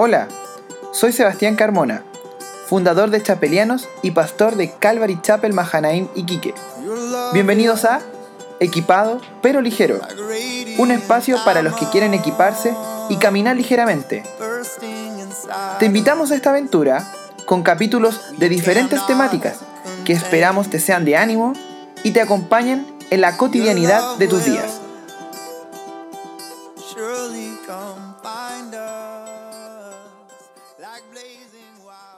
Hola, soy Sebastián Carmona, fundador de Chapelianos y pastor de Calvary Chapel Mahanaim Iquique. Bienvenidos a Equipado pero Ligero, un espacio para los que quieren equiparse y caminar ligeramente. Te invitamos a esta aventura con capítulos de diferentes temáticas que esperamos te sean de ánimo y te acompañen en la cotidianidad de tus días. like blazing wild.